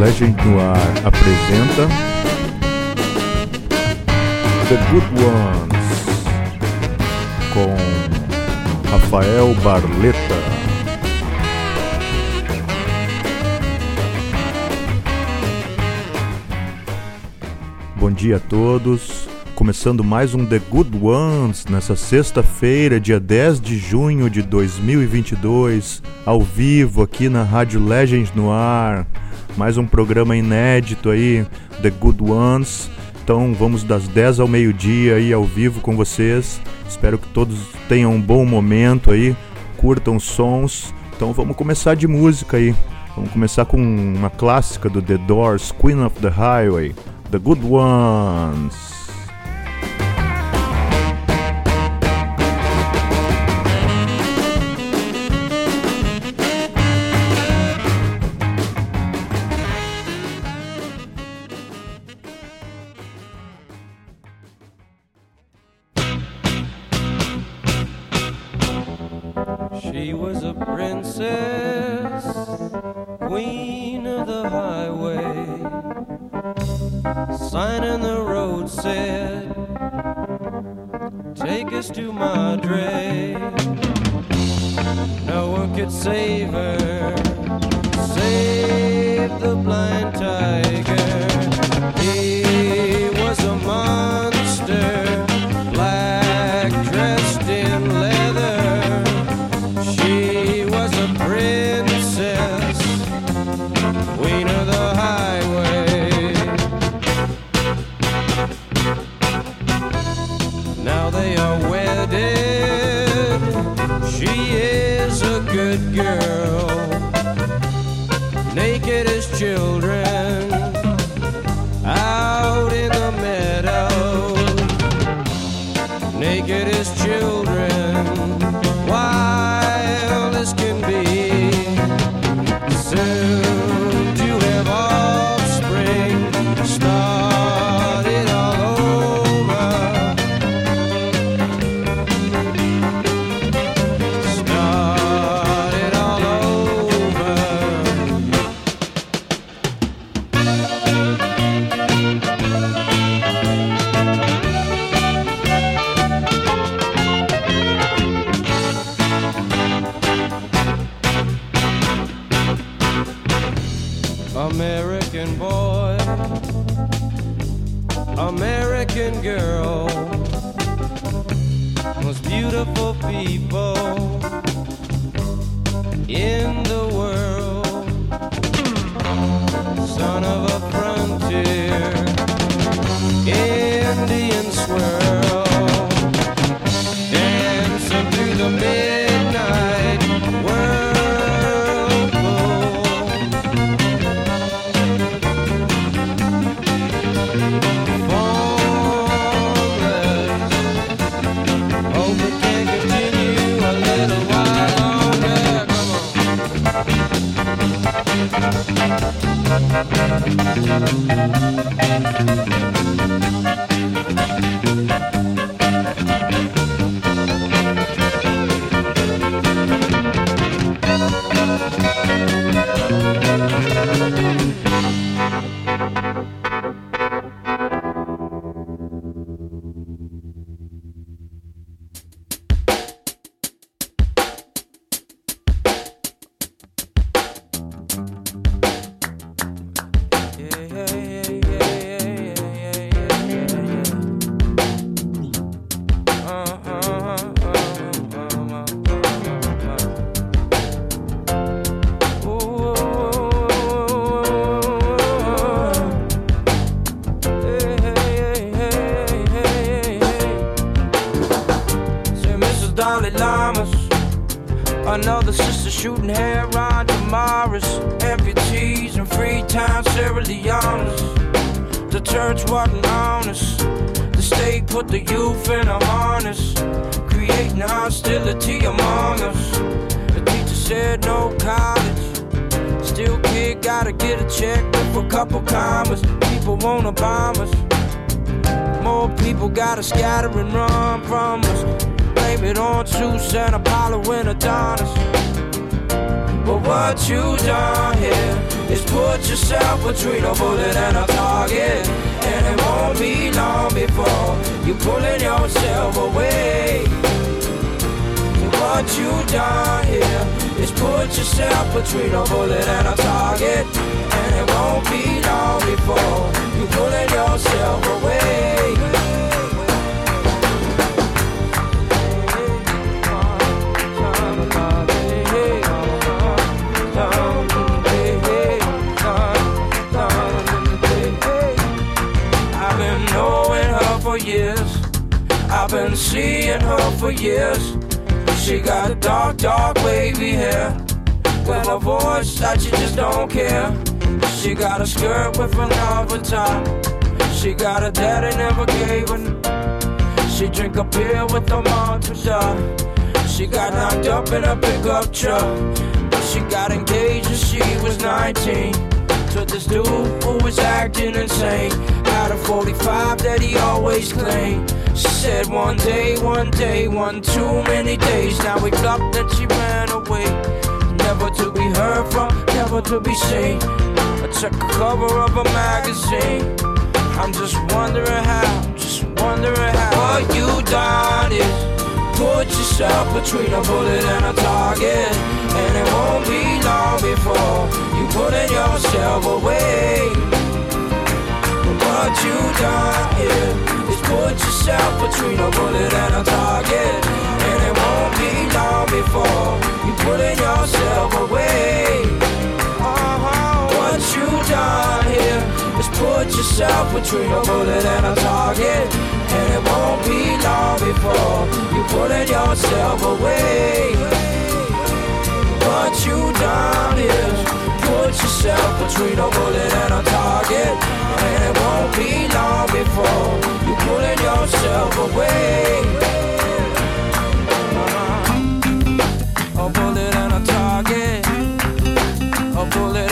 Legend Noir apresenta The Good Ones com Rafael Barleta. Bom dia a todos. Começando mais um The Good Ones nessa sexta-feira, dia 10 de junho de 2022, ao vivo aqui na Rádio Legends no Ar mais um programa inédito aí, The Good Ones. Então vamos das 10 ao meio-dia aí ao vivo com vocês. Espero que todos tenham um bom momento aí, curtam sons. Então vamos começar de música aí. Vamos começar com uma clássica do The Doors, Queen of the Highway, The Good Ones. and do to be seen. I took a cover of a magazine. I'm just wondering how, just wondering how. What you done is put yourself between a bullet and a target. And it won't be long before you putting yourself away. What you done is put yourself between a bullet and a target. And it won't be long before you putting yourself away. You done here is put yourself between a bullet and a target. And it won't be long before you putting yourself away. What you done is put yourself between a bullet and a target. And it won't be long before you pulling yourself away. A bullet and a target. A bullet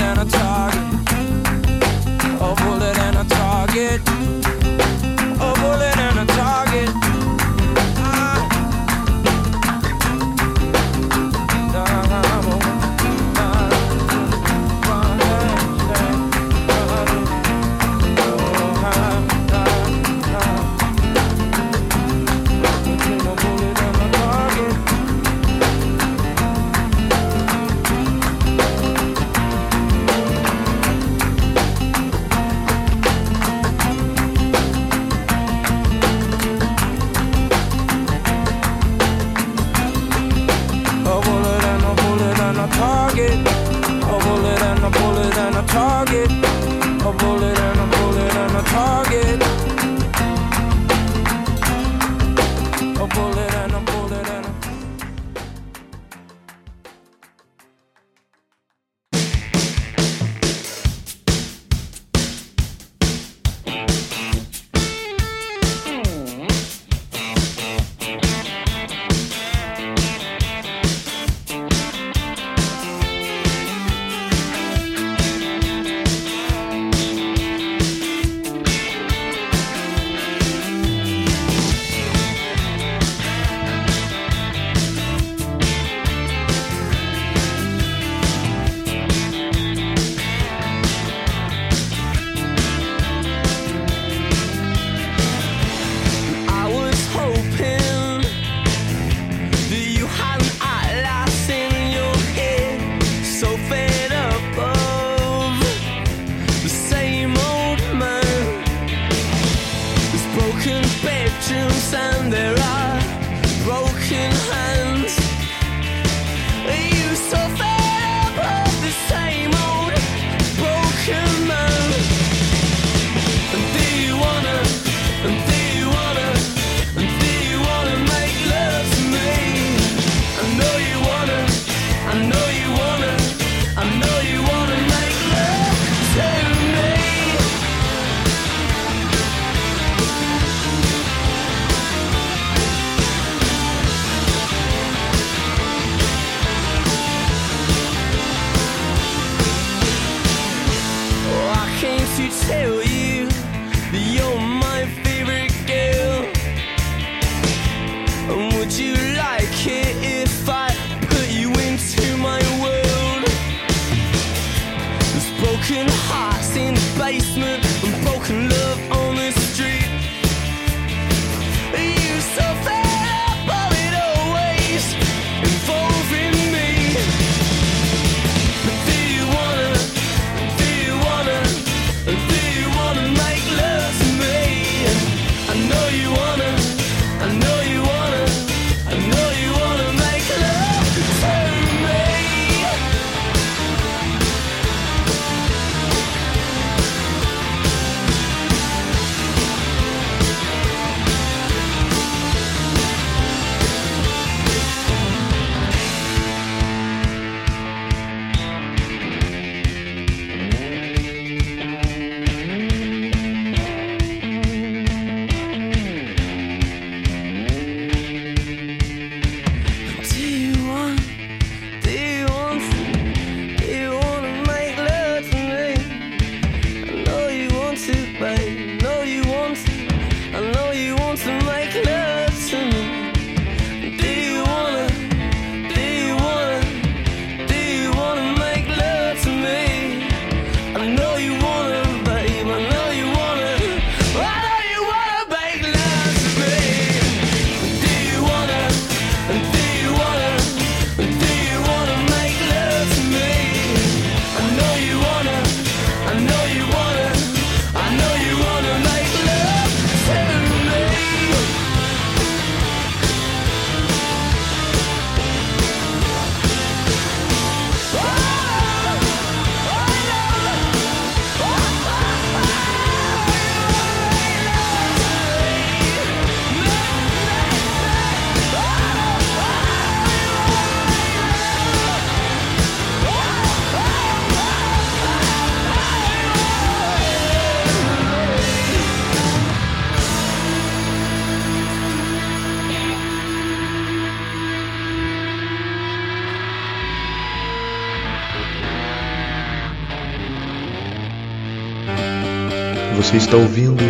está ouvindo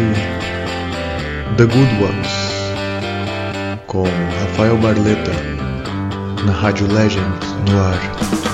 The Good Ones com Rafael Barleta na Rádio Legend no ar.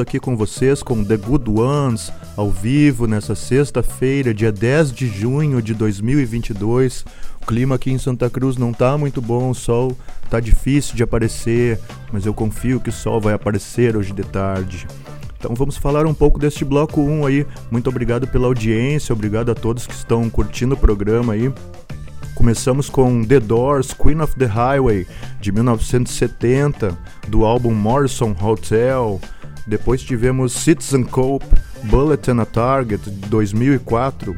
Aqui com vocês com The Good Ones, ao vivo nessa sexta-feira, dia 10 de junho de 2022. O clima aqui em Santa Cruz não tá muito bom, o sol tá difícil de aparecer, mas eu confio que o sol vai aparecer hoje de tarde. Então vamos falar um pouco deste bloco 1 aí. Muito obrigado pela audiência, obrigado a todos que estão curtindo o programa aí. Começamos com The Doors, Queen of the Highway, de 1970, do álbum Morrison Hotel. Depois tivemos Citizen Cope, Bullet and a Target, de 2004.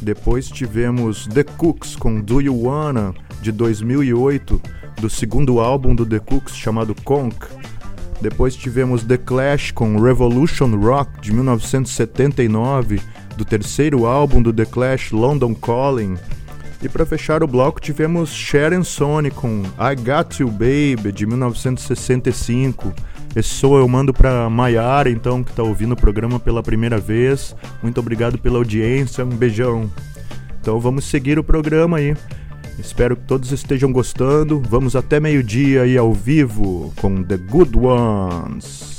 Depois tivemos The Cooks com Do You Wanna, de 2008, do segundo álbum do The Cooks chamado Conk. Depois tivemos The Clash com Revolution Rock, de 1979, do terceiro álbum do The Clash, London Calling. E para fechar o bloco tivemos Sharon Sony com I Got You Baby de 1965. Esse som eu mando para Maiara, então, que está ouvindo o programa pela primeira vez. Muito obrigado pela audiência, um beijão. Então vamos seguir o programa aí. Espero que todos estejam gostando. Vamos até meio-dia aí ao vivo com The Good Ones.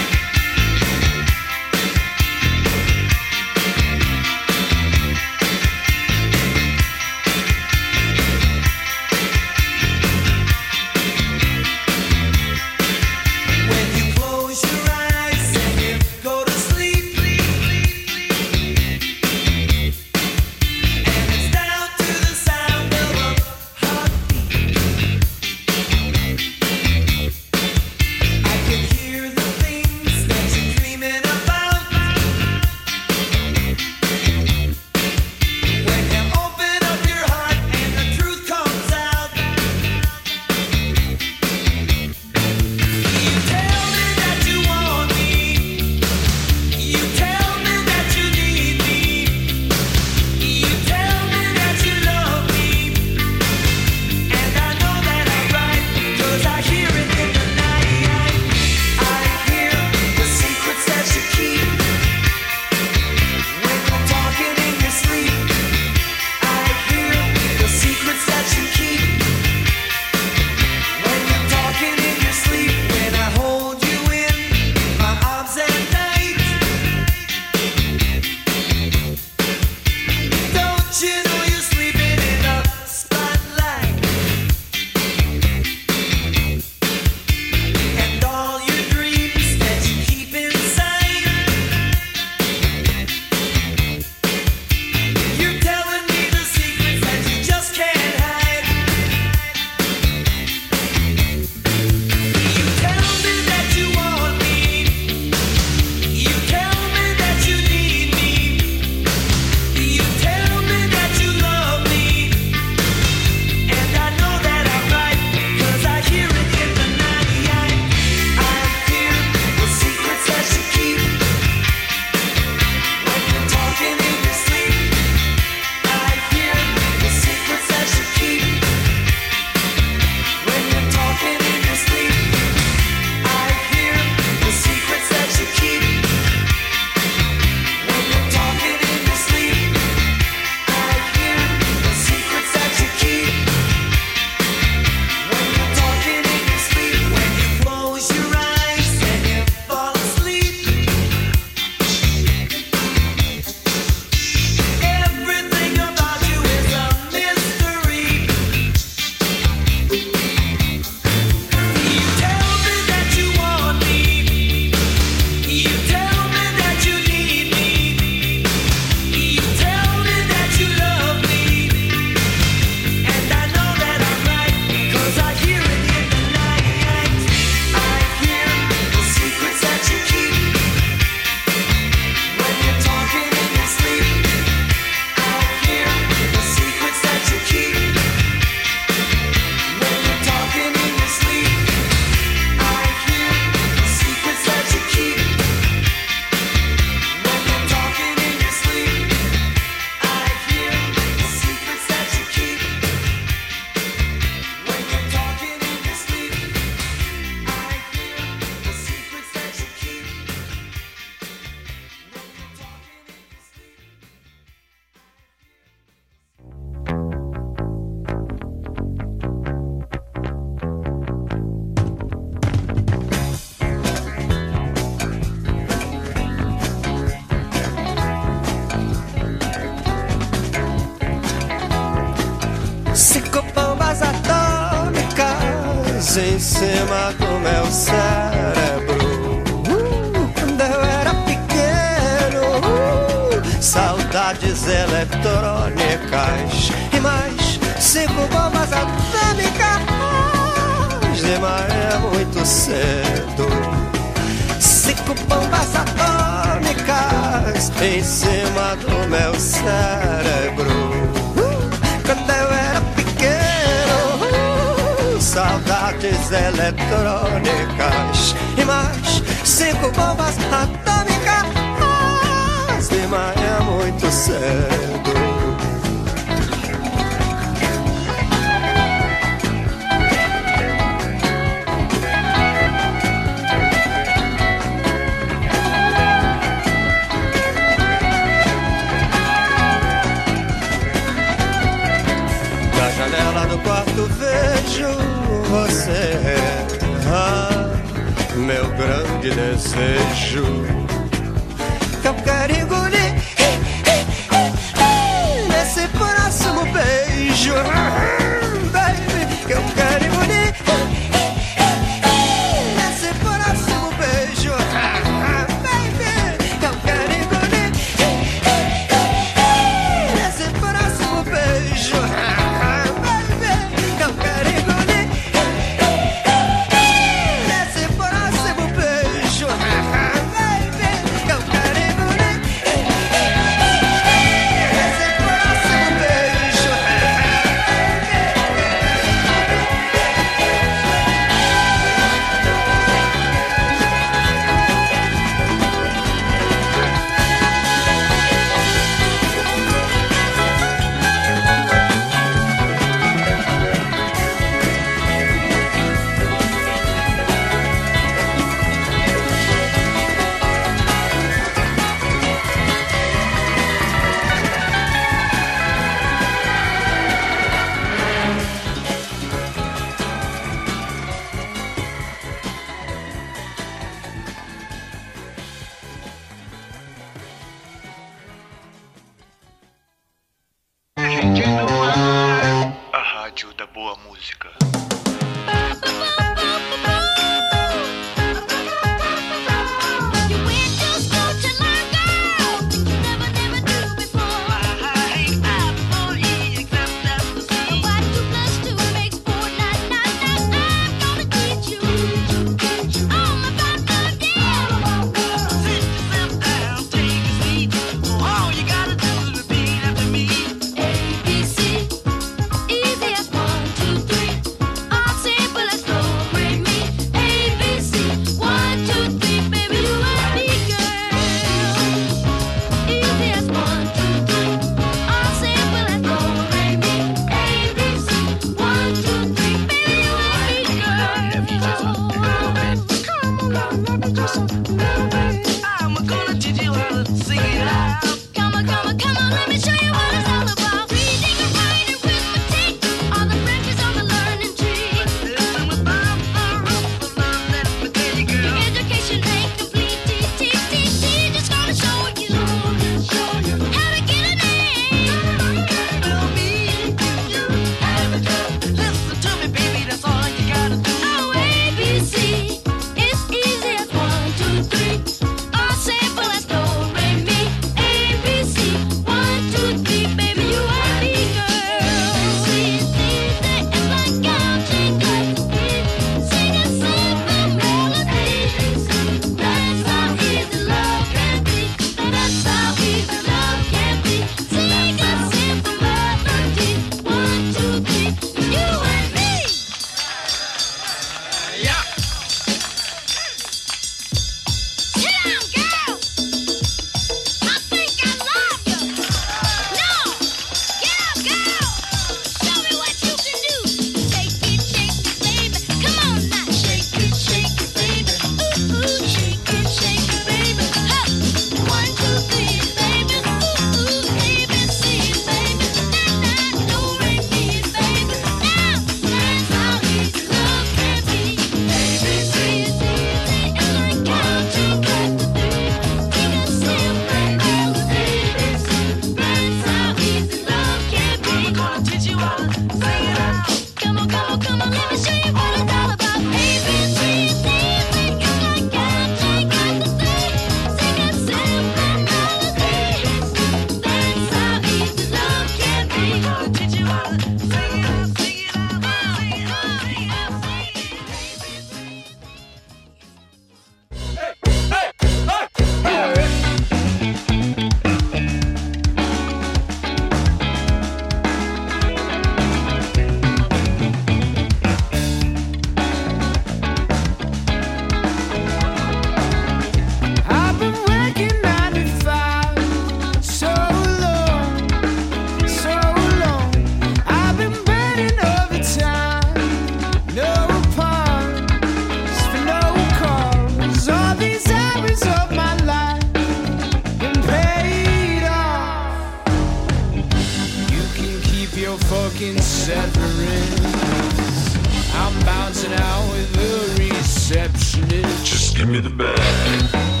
Give me the bag.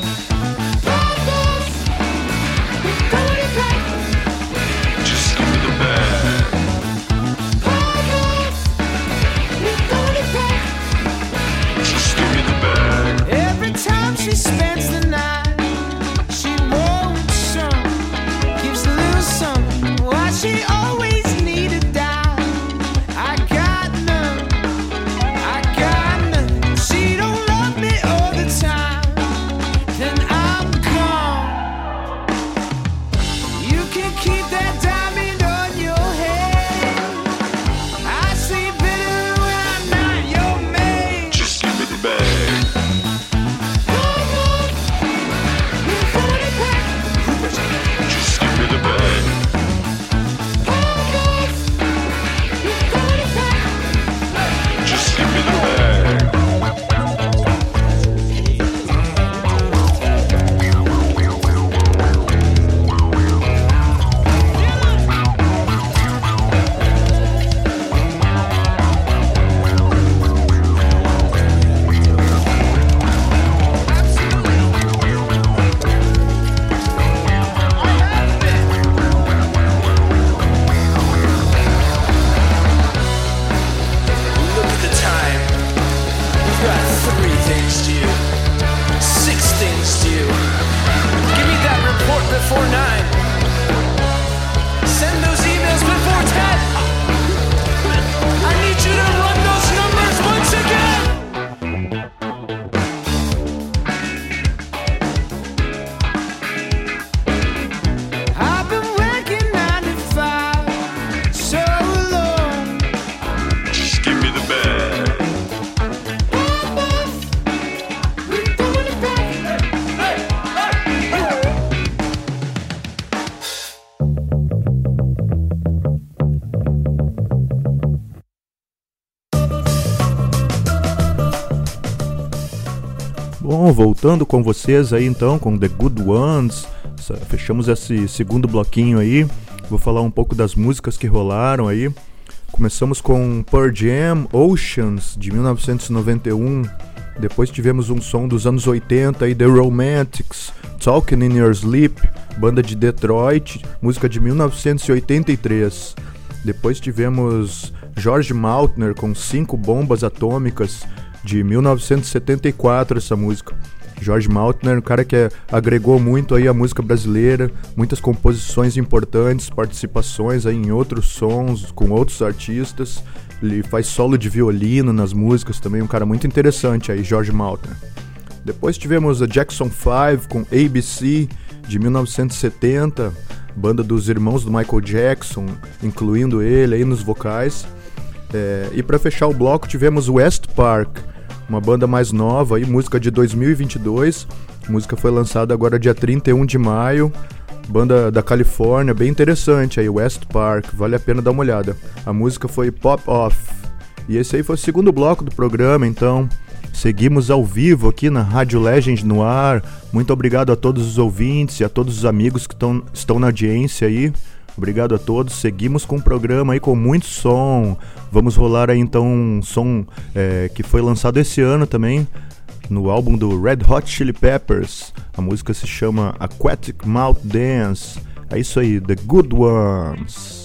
Voltando com vocês aí então com The Good Ones. Fechamos esse segundo bloquinho aí. Vou falar um pouco das músicas que rolaram aí. Começamos com Pearl Jam Oceans de 1991. Depois tivemos um som dos anos 80 aí The Romantics, Talking in Your Sleep, banda de Detroit, música de 1983. Depois tivemos George Maltner com Cinco Bombas Atômicas de 1974 essa música. George Maltner, um cara que é- agregou muito aí a música brasileira, muitas composições importantes, participações aí em outros sons com outros artistas. Ele faz solo de violino nas músicas também, um cara muito interessante aí, George Maltner. Depois tivemos a Jackson 5 com ABC de 1970, banda dos irmãos do Michael Jackson, incluindo ele aí nos vocais. É, e para fechar o bloco tivemos West Park, uma banda mais nova aí, música de 2022. A música foi lançada agora dia 31 de maio. Banda da Califórnia, bem interessante aí, West Park, vale a pena dar uma olhada. A música foi Pop Off. E esse aí foi o segundo bloco do programa, então seguimos ao vivo aqui na Rádio Legend no ar. Muito obrigado a todos os ouvintes e a todos os amigos que tão, estão na audiência aí. Obrigado a todos. Seguimos com o programa aí com muito som. Vamos rolar aí então um som é, que foi lançado esse ano também no álbum do Red Hot Chili Peppers. A música se chama Aquatic Mouth Dance. É isso aí, The Good Ones.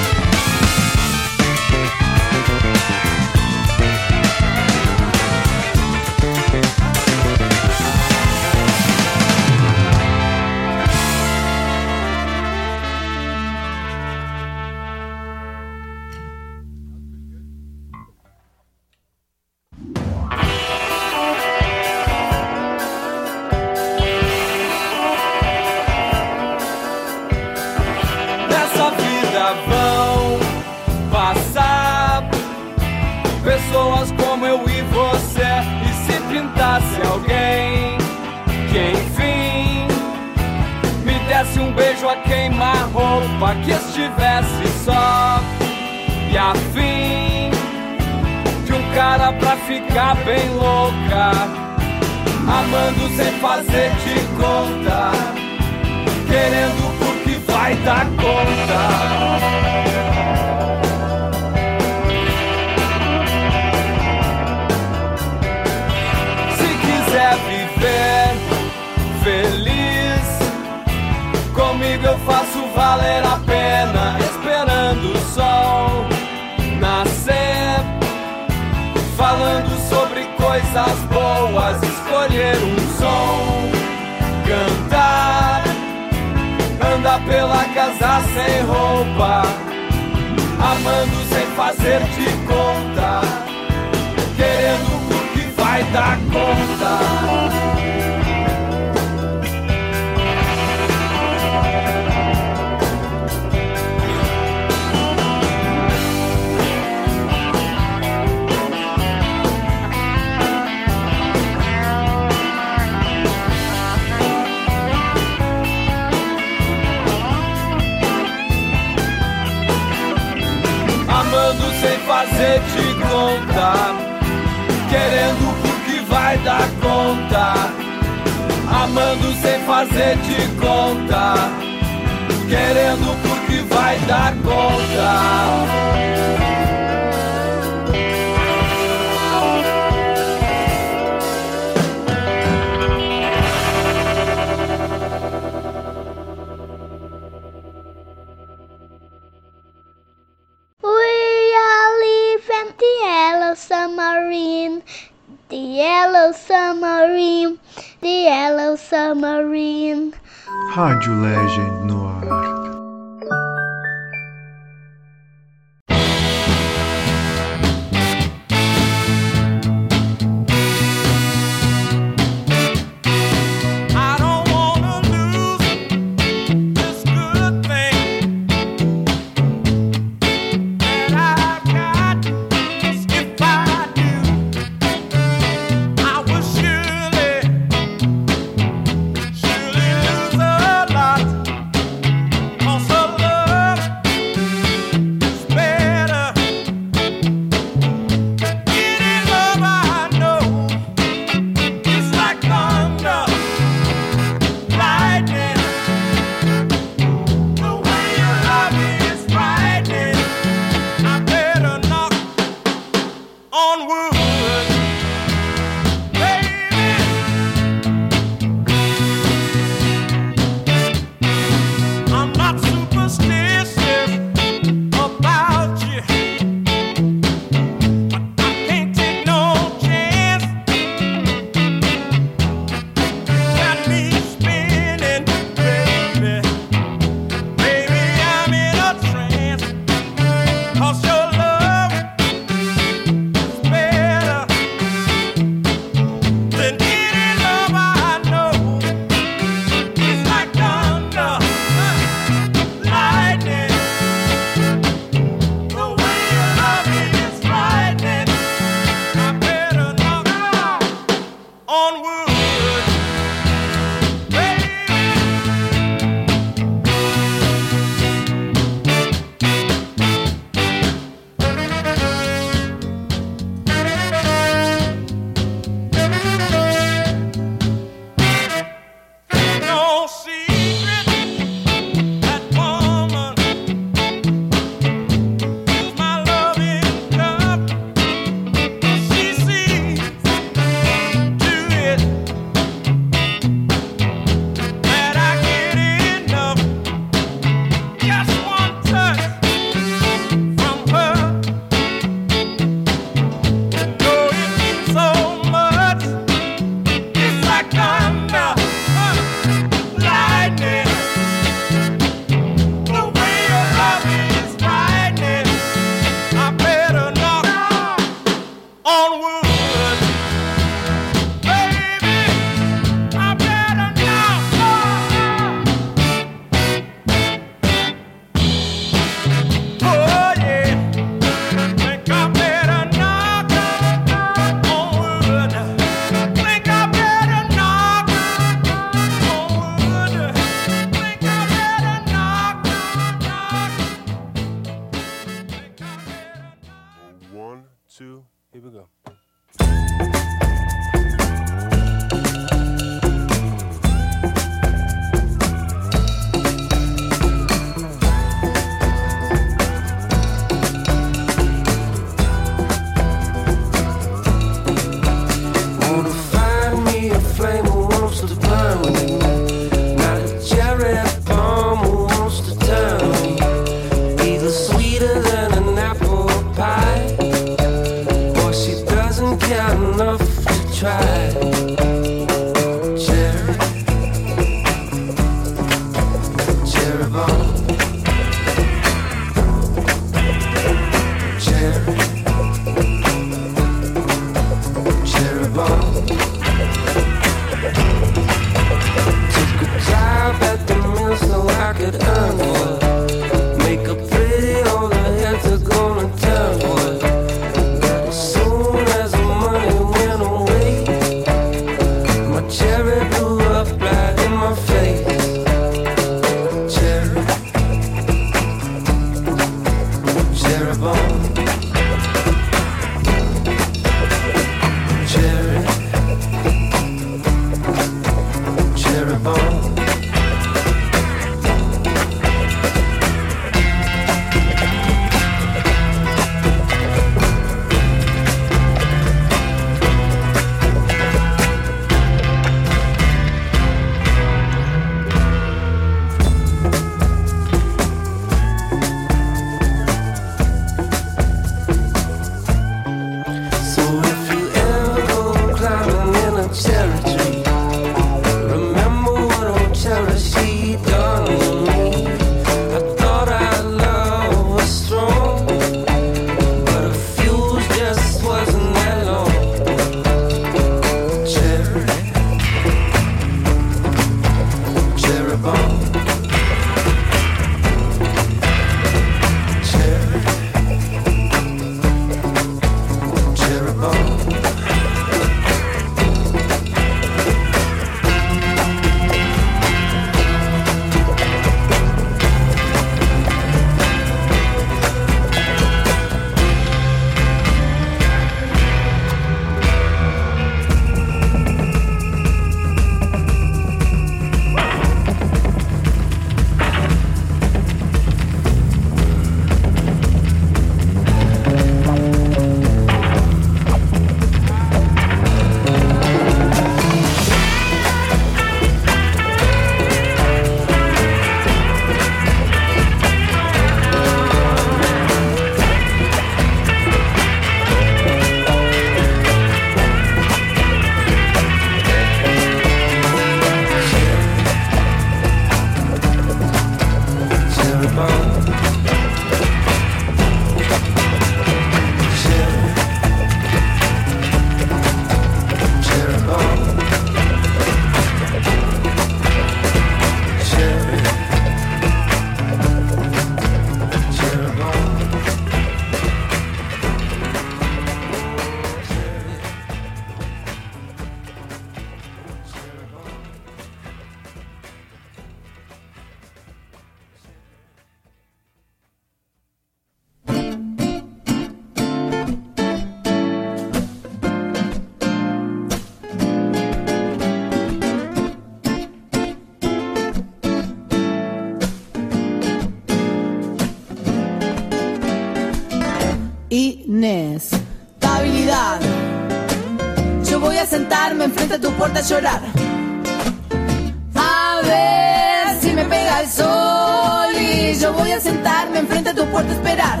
A ver si me pega el sol y yo voy a sentarme enfrente a tu puerta a esperar.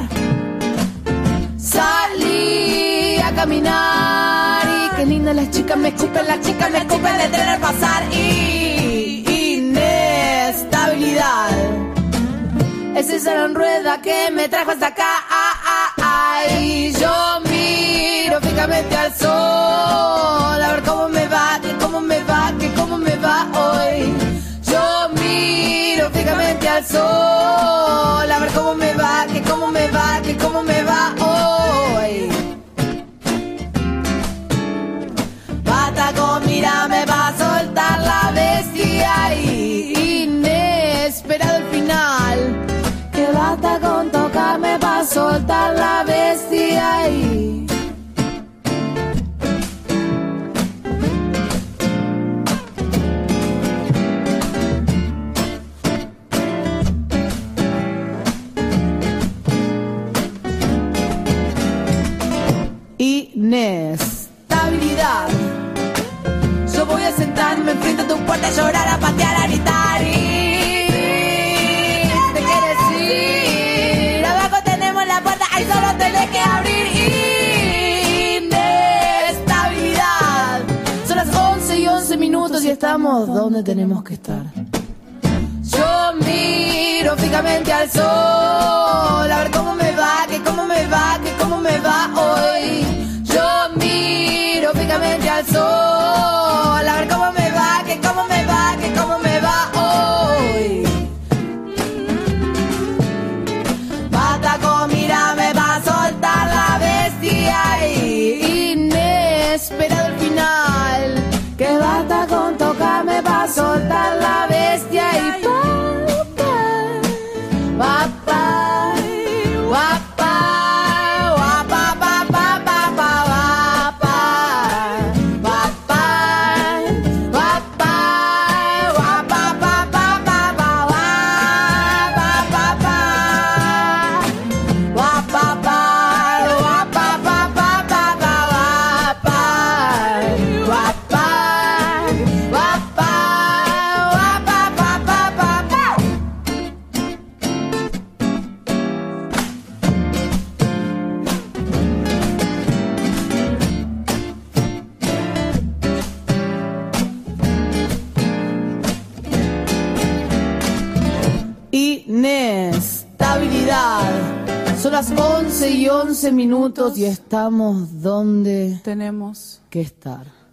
Salí a caminar y qué linda las chicas me escupen, las chicas me escupen de tener pasar y inestabilidad. Es esa la rueda que me trajo hasta acá. Sol. A ver cómo me donde tenemos que estar. Yo miro fijamente al sol, a ver cómo me va, que cómo me va, que cómo me va hoy. Yo miro fijamente al sol, 11 y 11 minutos y estamos donde Tenemos. que estar.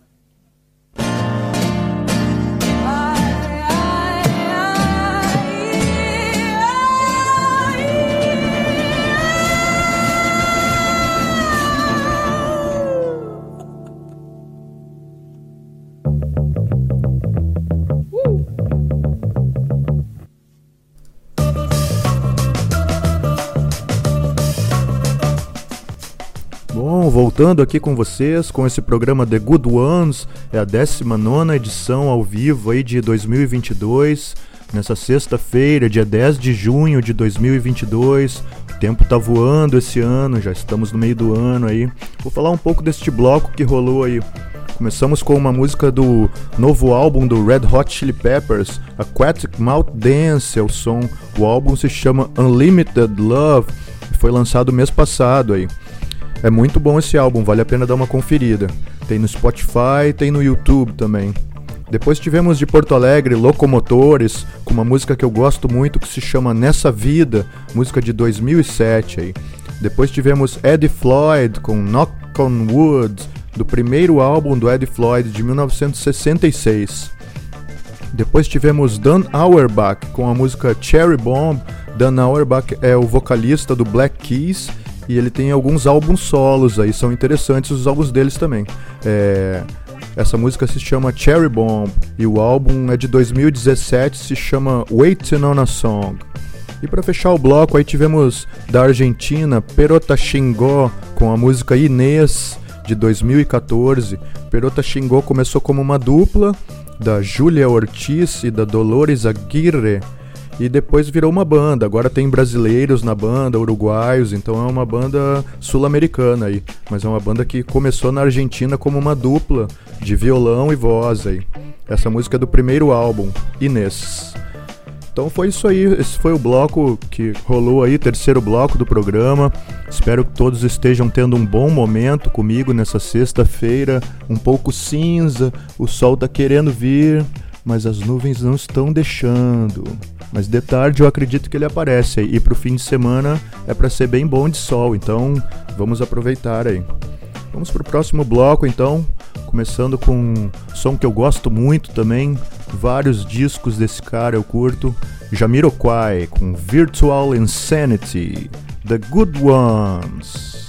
Bom, voltando aqui com vocês com esse programa The Good Ones, é a 19 edição ao vivo aí de 2022, nessa sexta-feira, dia 10 de junho de 2022. O tempo tá voando esse ano, já estamos no meio do ano aí. Vou falar um pouco deste bloco que rolou aí. Começamos com uma música do novo álbum do Red Hot Chili Peppers, Aquatic Mouth Dance é o som. O álbum se chama Unlimited Love foi lançado mês passado aí. É muito bom esse álbum, vale a pena dar uma conferida. Tem no Spotify, tem no YouTube também. Depois tivemos de Porto Alegre Locomotores, com uma música que eu gosto muito que se chama Nessa Vida, música de 2007 aí. Depois tivemos Eddie Floyd com Knock on Wood, do primeiro álbum do Eddie Floyd de 1966. Depois tivemos Dan Auerbach com a música Cherry Bomb. Dan Auerbach é o vocalista do Black Keys e ele tem alguns álbuns solos aí, são interessantes os álbuns deles também. É, essa música se chama Cherry Bomb e o álbum é de 2017, se chama Waiting on a Song. E para fechar o bloco aí tivemos da Argentina Perota Xingó com a música Inês de 2014. Perota Xingó começou como uma dupla da Júlia Ortiz e da Dolores Aguirre E depois virou uma banda. Agora tem brasileiros na banda, uruguaios, então é uma banda sul-americana aí. Mas é uma banda que começou na Argentina como uma dupla de violão e voz aí. Essa música é do primeiro álbum, Inês. Então foi isso aí, esse foi o bloco que rolou aí, terceiro bloco do programa. Espero que todos estejam tendo um bom momento comigo nessa sexta-feira, um pouco cinza, o sol tá querendo vir, mas as nuvens não estão deixando. Mas de tarde eu acredito que ele aparece e pro fim de semana é para ser bem bom de sol, então vamos aproveitar aí. Vamos pro próximo bloco então, começando com um som que eu gosto muito também, vários discos desse cara eu curto, Jamiroquai com Virtual Insanity, The Good Ones.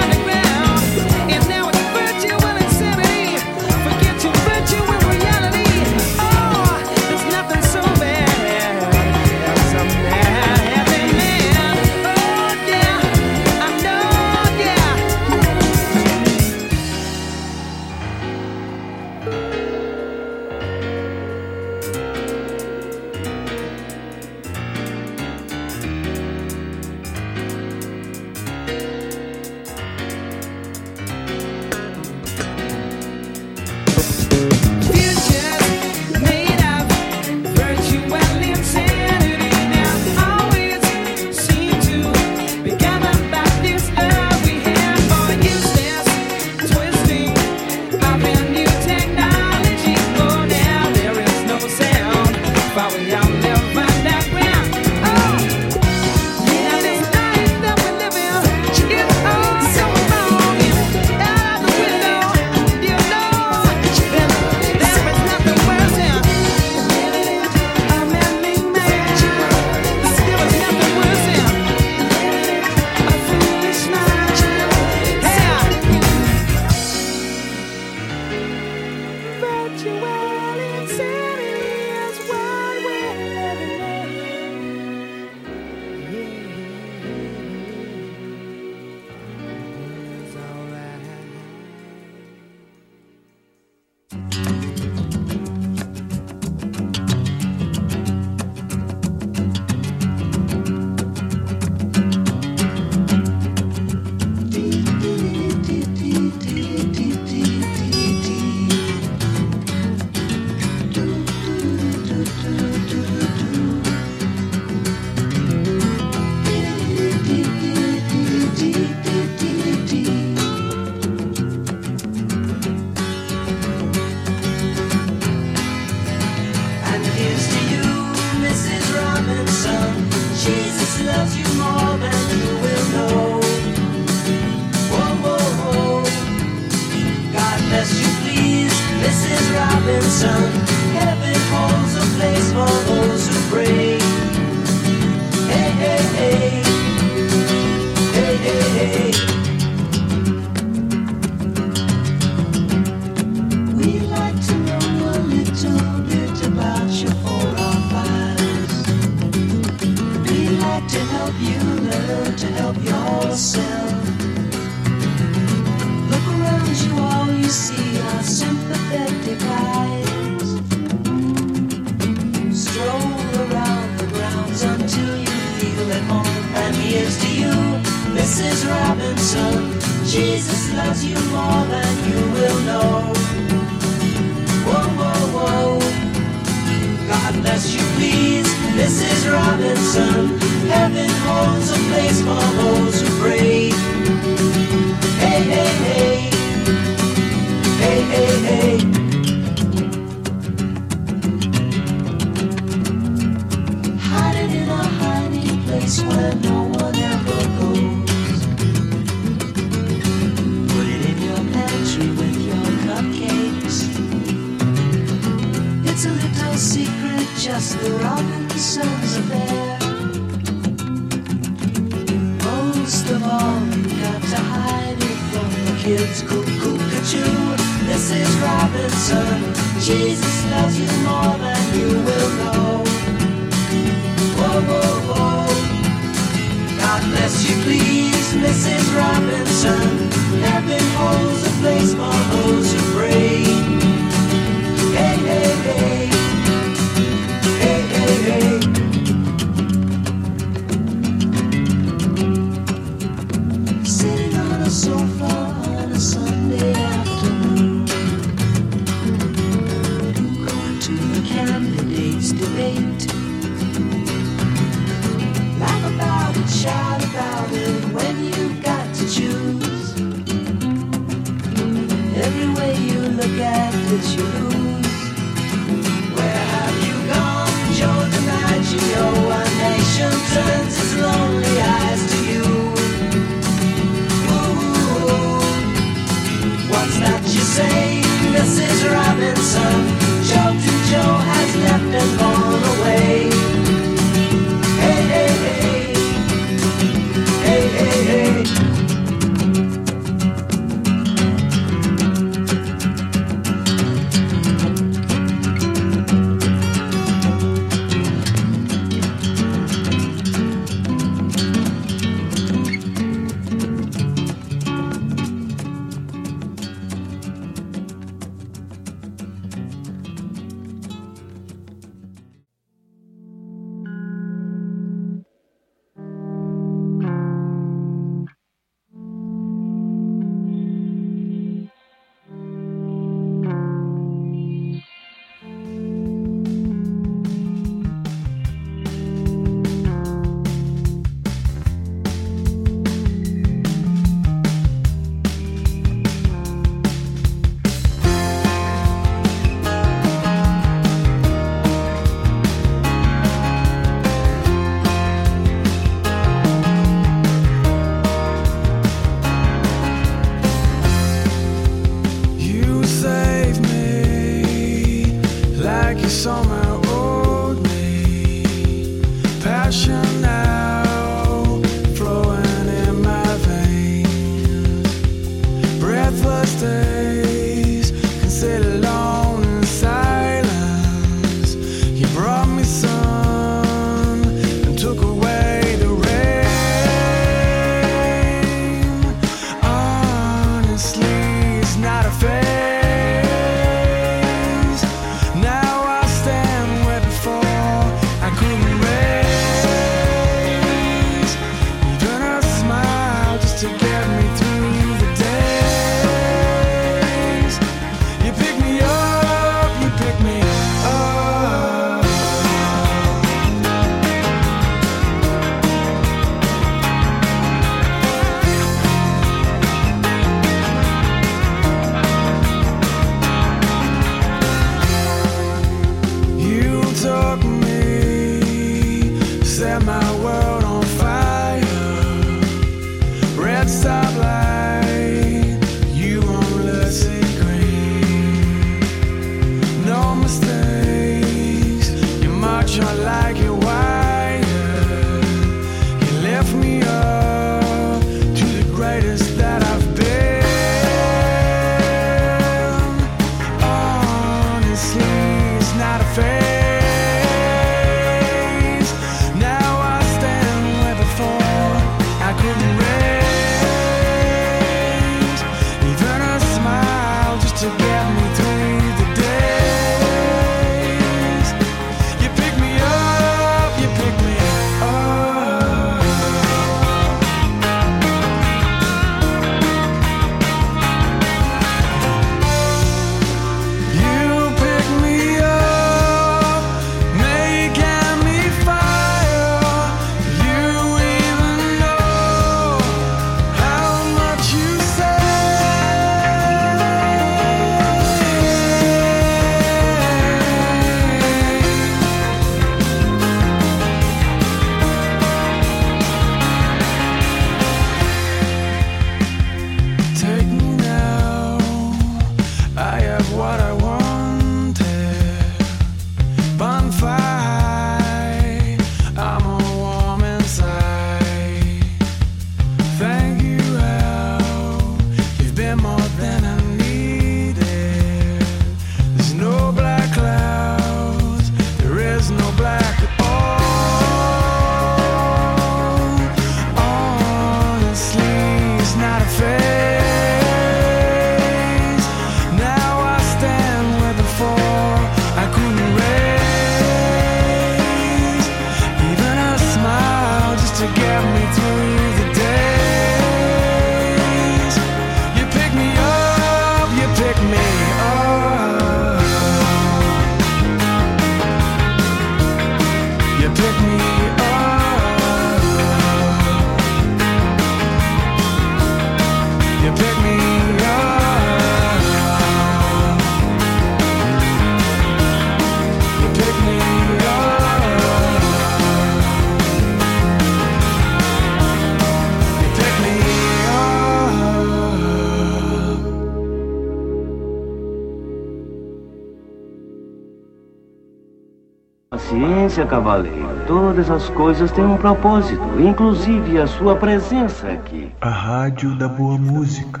Paciência, cavaleiro. Todas as coisas têm um propósito, inclusive a sua presença aqui. A rádio da boa música.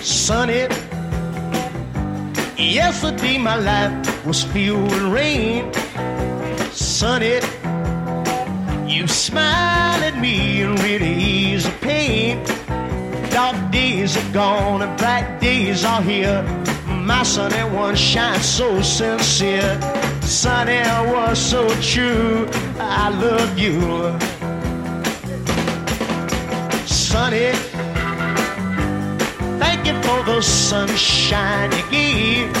sunny. Yesterday my life was filled with rain. Sunny, smile at me and really ease the pain. Dark days are gone and bright days are here. My sunny one shines so sincere. Sunny was so true. I love you. Sunny. Thank you for the sunshine you gave,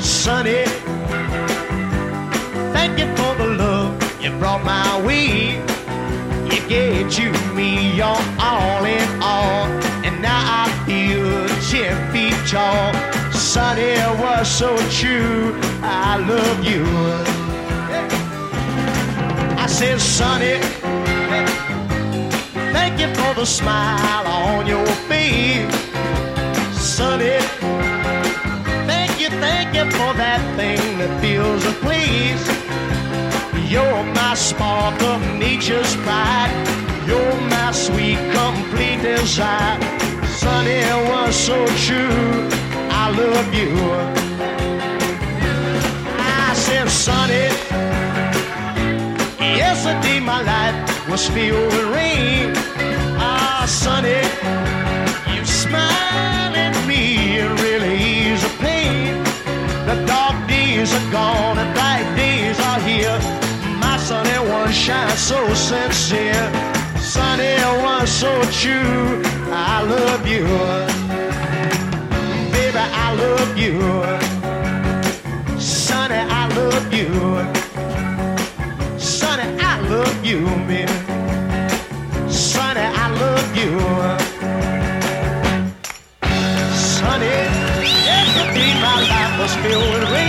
Sunny. Brought my way. You gave you me your all in all, and now I feel ten feet tall. Sunny was so true. I love you. I said, Sunny. Thank you for the smile on your face, Sunny. Thank you, thank you for that thing that feels the place. You're my spark of nature's pride. You're my sweet, complete desire. Sunny was so true. I love you. I said, Sunny. Yesterday my life was filled with rain. Ah, Sunny, you smile at me and really ease the pain. The dark days are gone and bright days are here. Sunny one shines so sincere. Sunny one so true. I love you, baby. I love you, Sunny. I love you. Sonny, I love you, baby. Sonny, I love you. Sonny, yesterday my life was filled with rain.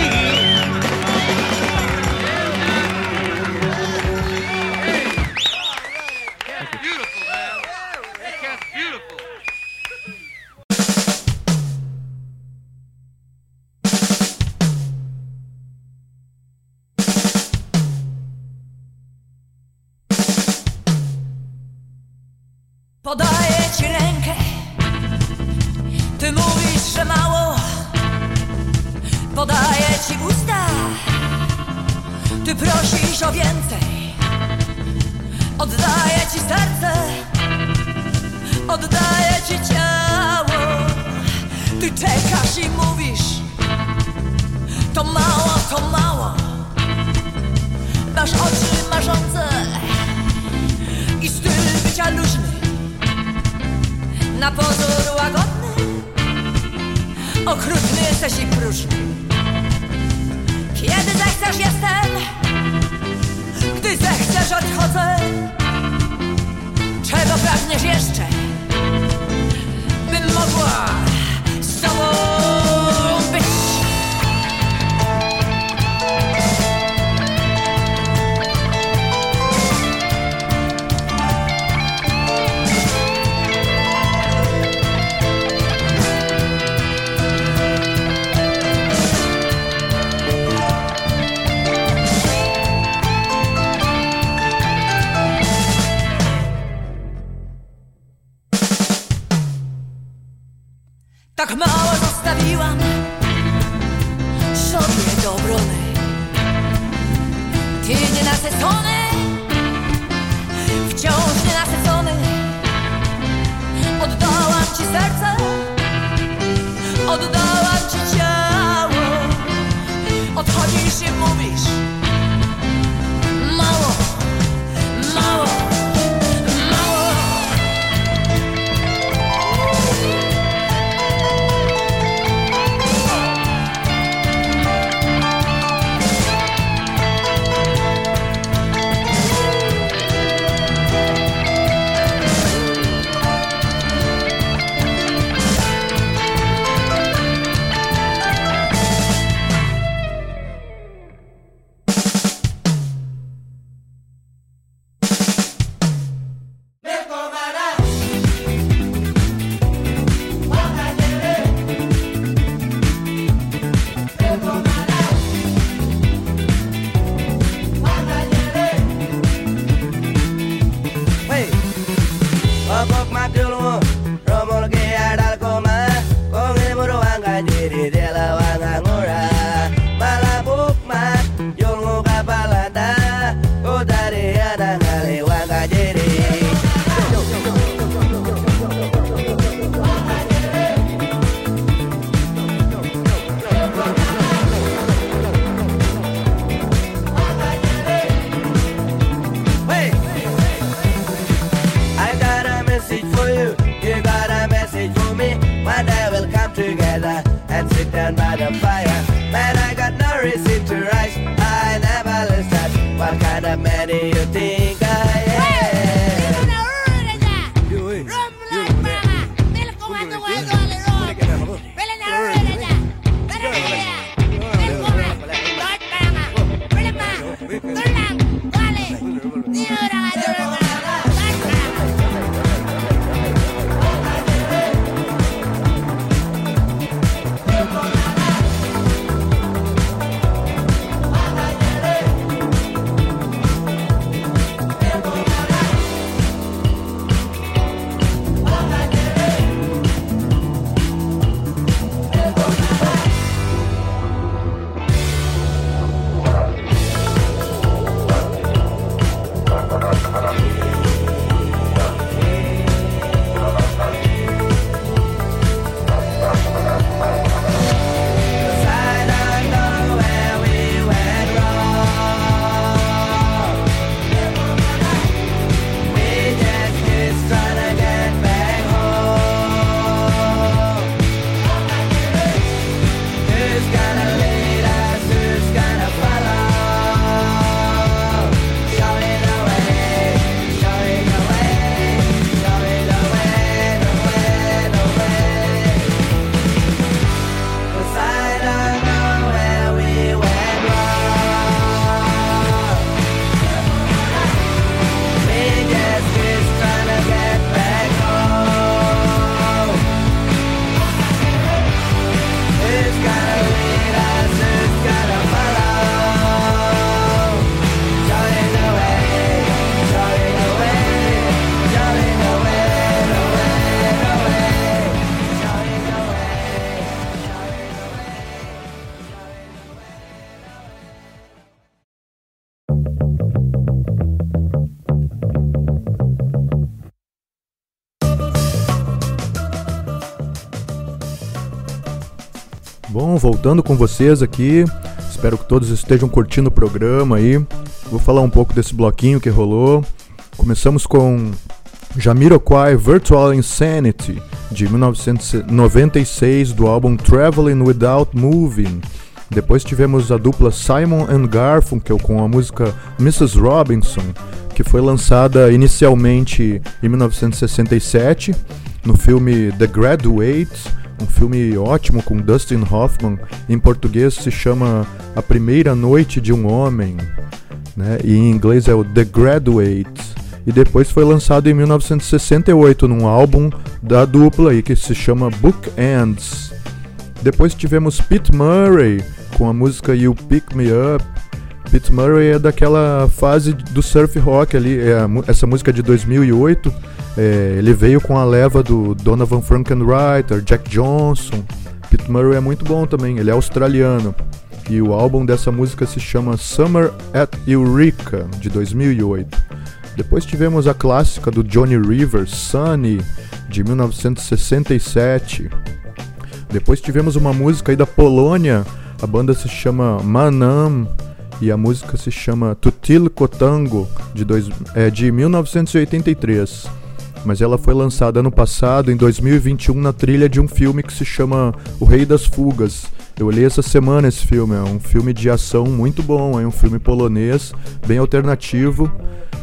Voltando com vocês aqui. Espero que todos estejam curtindo o programa aí. Vou falar um pouco desse bloquinho que rolou. Começamos com Jamiroquai Virtual Insanity, de 1996, do álbum Traveling Without Moving. Depois tivemos a dupla Simon and Garfunkel com a música Mrs. Robinson, que foi lançada inicialmente em 1967 no filme The Graduate, um filme ótimo com Dustin Hoffman. Em português se chama A Primeira Noite de um Homem, né? e em inglês é o The Graduate. E depois foi lançado em 1968 num álbum da dupla aí que se chama Bookends. Depois tivemos Pete Murray com a música You Pick Me Up. Pete Murray é daquela fase do surf rock ali, é essa música de 2008. É, ele veio com a leva do Donovan Frankenreiter, Jack Johnson. Pete Murray é muito bom também, ele é australiano. E o álbum dessa música se chama Summer at Eureka, de 2008. Depois tivemos a clássica do Johnny Rivers, Sunny, de 1967. Depois tivemos uma música aí da Polônia, a banda se chama Manam e a música se chama Tutilko Tango, de, dois, é, de 1983. Mas ela foi lançada ano passado, em 2021, na trilha de um filme que se chama O Rei das Fugas. Eu olhei essa semana esse filme, é um filme de ação muito bom, é um filme polonês, bem alternativo.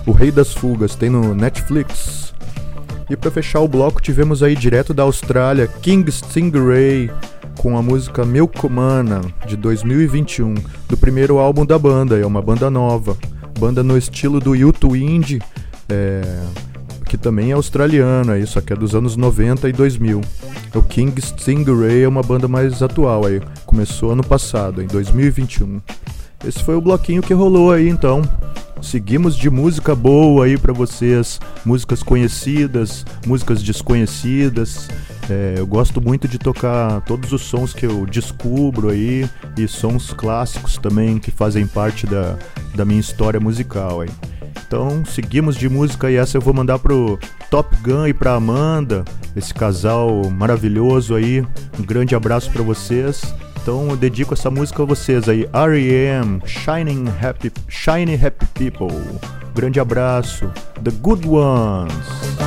O Rei das Fugas tem no Netflix. E para fechar o bloco, tivemos aí direto da Austrália King Stingray com a música Milkumana de 2021, do primeiro álbum da banda, é uma banda nova, banda no estilo do YouTube Indie, é, que também é australiano, aí, só que é dos anos 90 e 2000. O King Stingray é uma banda mais atual aí, começou ano passado, em 2021. Esse foi o bloquinho que rolou aí então. Seguimos de música boa aí pra vocês, músicas conhecidas, músicas desconhecidas. É, eu gosto muito de tocar todos os sons que eu descubro aí e sons clássicos também que fazem parte da, da minha história musical aí. Então, seguimos de música e essa eu vou mandar pro Top Gun e pra Amanda, esse casal maravilhoso aí. Um grande abraço pra vocês. Então eu dedico essa música a vocês aí, R.E.M. Shining Happy, Shiny Happy People. Grande abraço, The Good Ones.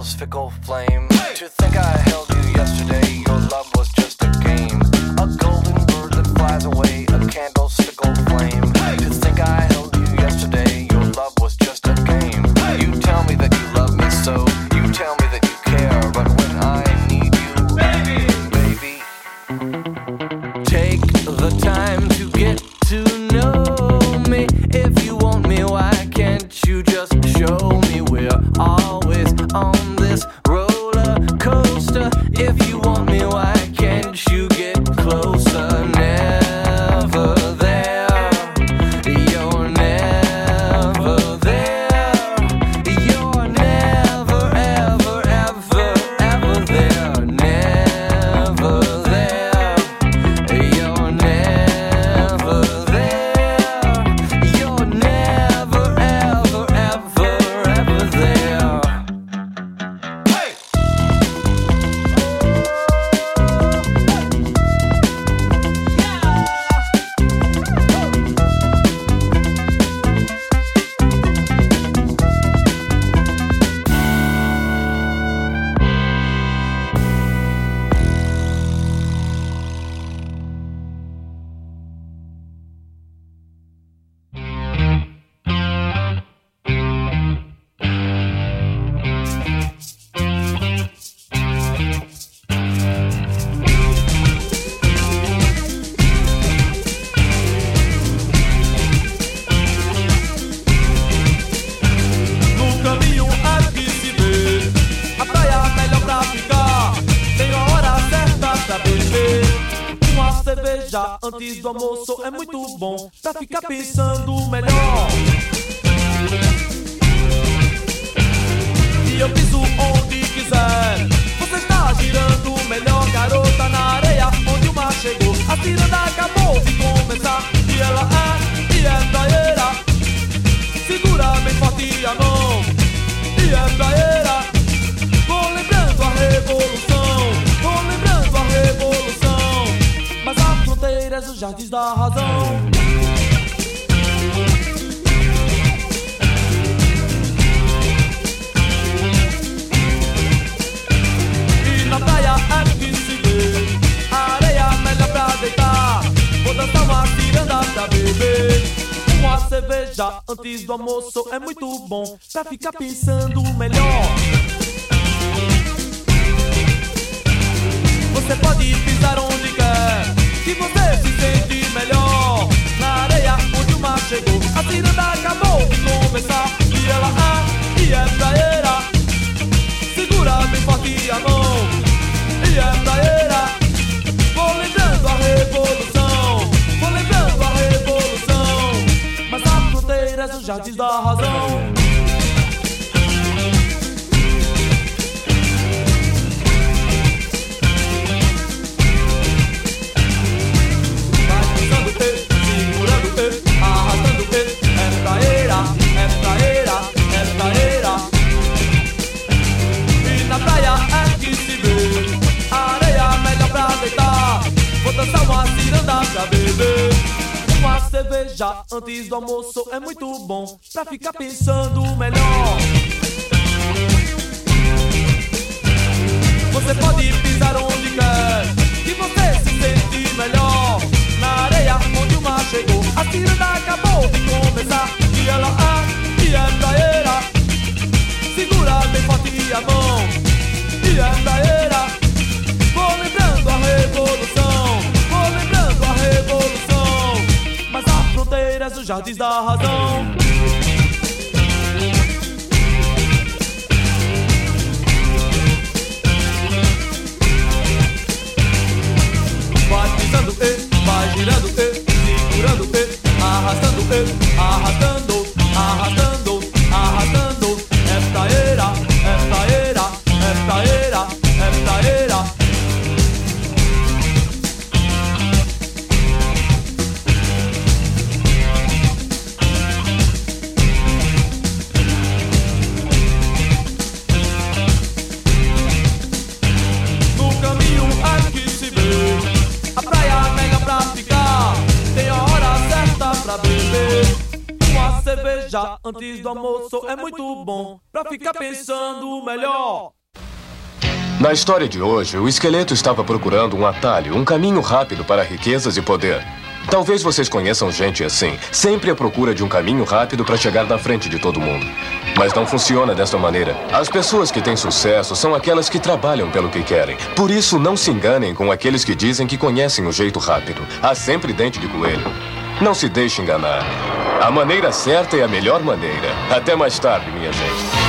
Candle's fickle flame. Pra ficar antes do almoço é, é muito bom pra ficar pensando melhor. Na história de hoje, o esqueleto estava procurando um atalho, um caminho rápido para riquezas e poder. Talvez vocês conheçam gente assim, sempre à procura de um caminho rápido para chegar na frente de todo mundo. Mas não funciona desta maneira. As pessoas que têm sucesso são aquelas que trabalham pelo que querem. Por isso, não se enganem com aqueles que dizem que conhecem o jeito rápido. Há sempre dente de coelho. Não se deixe enganar. A maneira certa é a melhor maneira. Até mais tarde, minha gente.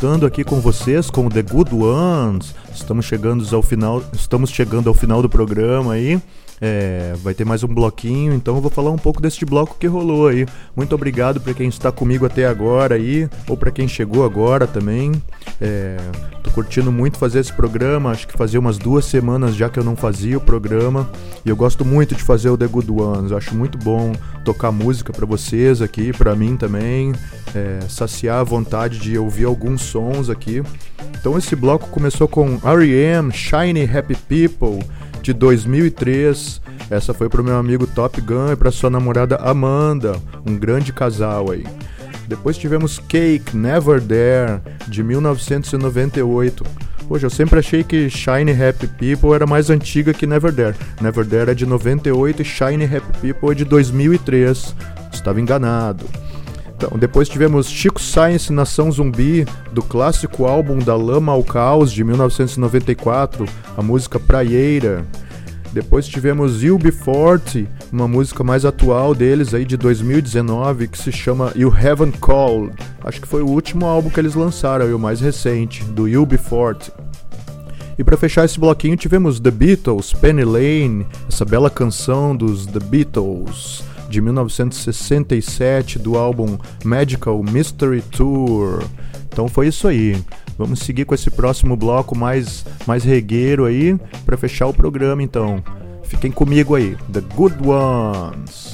Voltando aqui com vocês com The Good Ones. Estamos chegando ao final, estamos chegando ao final do programa aí. É, vai ter mais um bloquinho, então eu vou falar um pouco deste bloco que rolou aí. Muito obrigado para quem está comigo até agora aí, ou para quem chegou agora também. É, tô curtindo muito fazer esse programa, acho que fazia umas duas semanas já que eu não fazia o programa. E eu gosto muito de fazer o The Good Ones, acho muito bom tocar música para vocês aqui, para mim também, é, saciar a vontade de ouvir alguns sons aqui. Então esse bloco começou com R.E.M. Shiny Happy People de 2003. Essa foi pro meu amigo Top Gun e pra sua namorada Amanda, um grande casal aí. Depois tivemos Cake Never There de 1998. Poxa, eu sempre achei que Shiny Happy People era mais antiga que Never There. Never There é de 98 e Shiny Happy People é de 2003. Estava enganado. Então, depois tivemos Chico Science Nação Zumbi, do clássico álbum Da Lama ao Caos, de 1994, a música Praieira. Depois tivemos You Be Forte, uma música mais atual deles aí de 2019, que se chama You Haven't Called. Acho que foi o último álbum que eles lançaram, e o mais recente, do You Be Forte. E para fechar esse bloquinho tivemos The Beatles, Penny Lane, essa bela canção dos The Beatles de 1967 do álbum Magical Mystery Tour. Então foi isso aí. Vamos seguir com esse próximo bloco mais mais regueiro aí para fechar o programa então. Fiquem comigo aí, The Good Ones.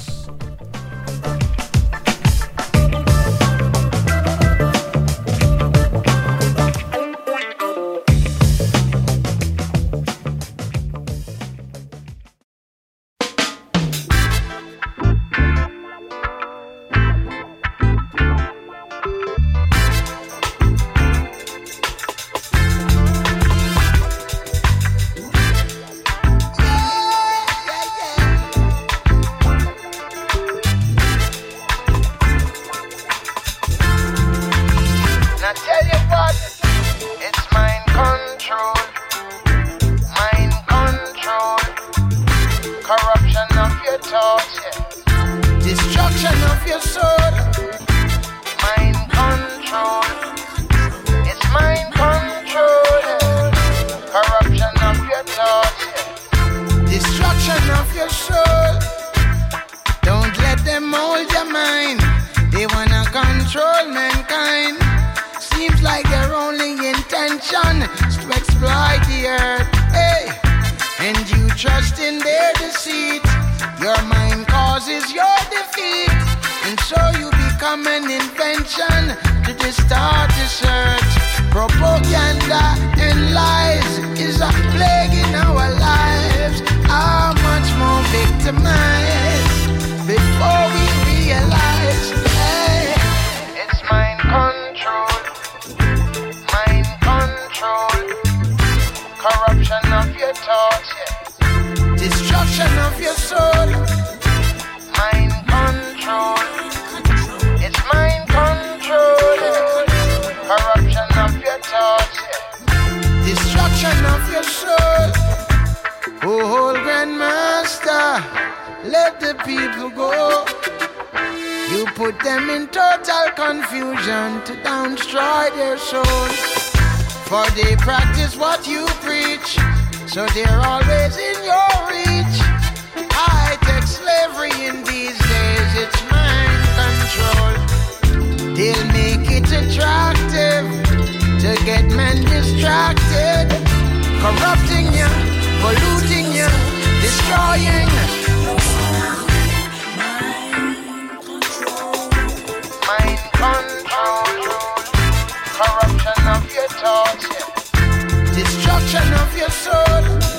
polluting you, destroying. Mind control, corruption of your thoughts, yeah. destruction of your soul.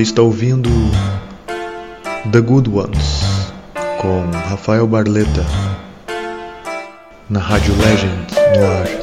Você está ouvindo The Good Ones com Rafael Barleta na Rádio Legend no ar.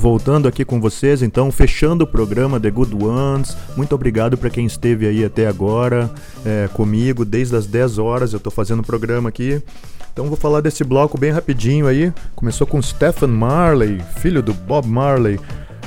Voltando aqui com vocês, então, fechando o programa The Good Ones. Muito obrigado para quem esteve aí até agora é, comigo, desde as 10 horas. Eu estou fazendo o programa aqui. Então, vou falar desse bloco bem rapidinho aí. Começou com Stephen Marley, filho do Bob Marley,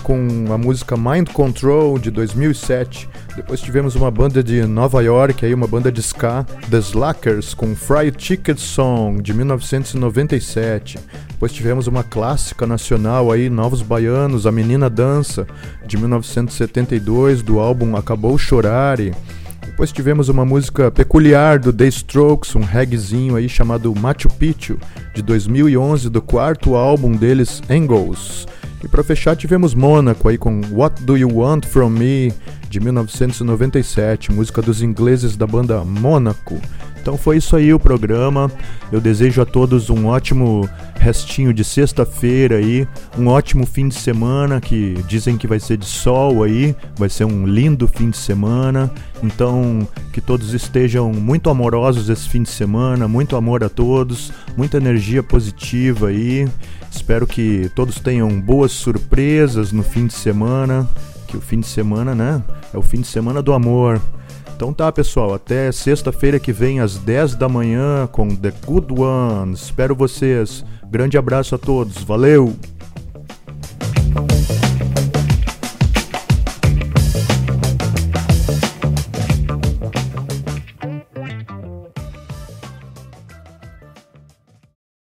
com a música Mind Control de 2007. Depois tivemos uma banda de Nova York, aí uma banda de ska, The Slackers, com Fried Chicken Song de 1997. Depois tivemos uma clássica nacional aí, Novos Baianos, A Menina Dança, de 1972, do álbum Acabou Chorare. Depois tivemos uma música peculiar do The Strokes, um reggaezinho aí chamado Machu Picchu, de 2011, do quarto álbum deles, Angles. E para fechar tivemos Mônaco aí com What Do You Want From Me, de 1997, música dos ingleses da banda Mônaco. Então foi isso aí o programa. Eu desejo a todos um ótimo restinho de sexta-feira aí, um ótimo fim de semana que dizem que vai ser de sol aí, vai ser um lindo fim de semana. Então, que todos estejam muito amorosos esse fim de semana, muito amor a todos, muita energia positiva aí. Espero que todos tenham boas surpresas no fim de semana, que o fim de semana, né, é o fim de semana do amor. Então tá, pessoal, até sexta-feira que vem às 10 da manhã com The Good Ones. Espero vocês. Grande abraço a todos. Valeu.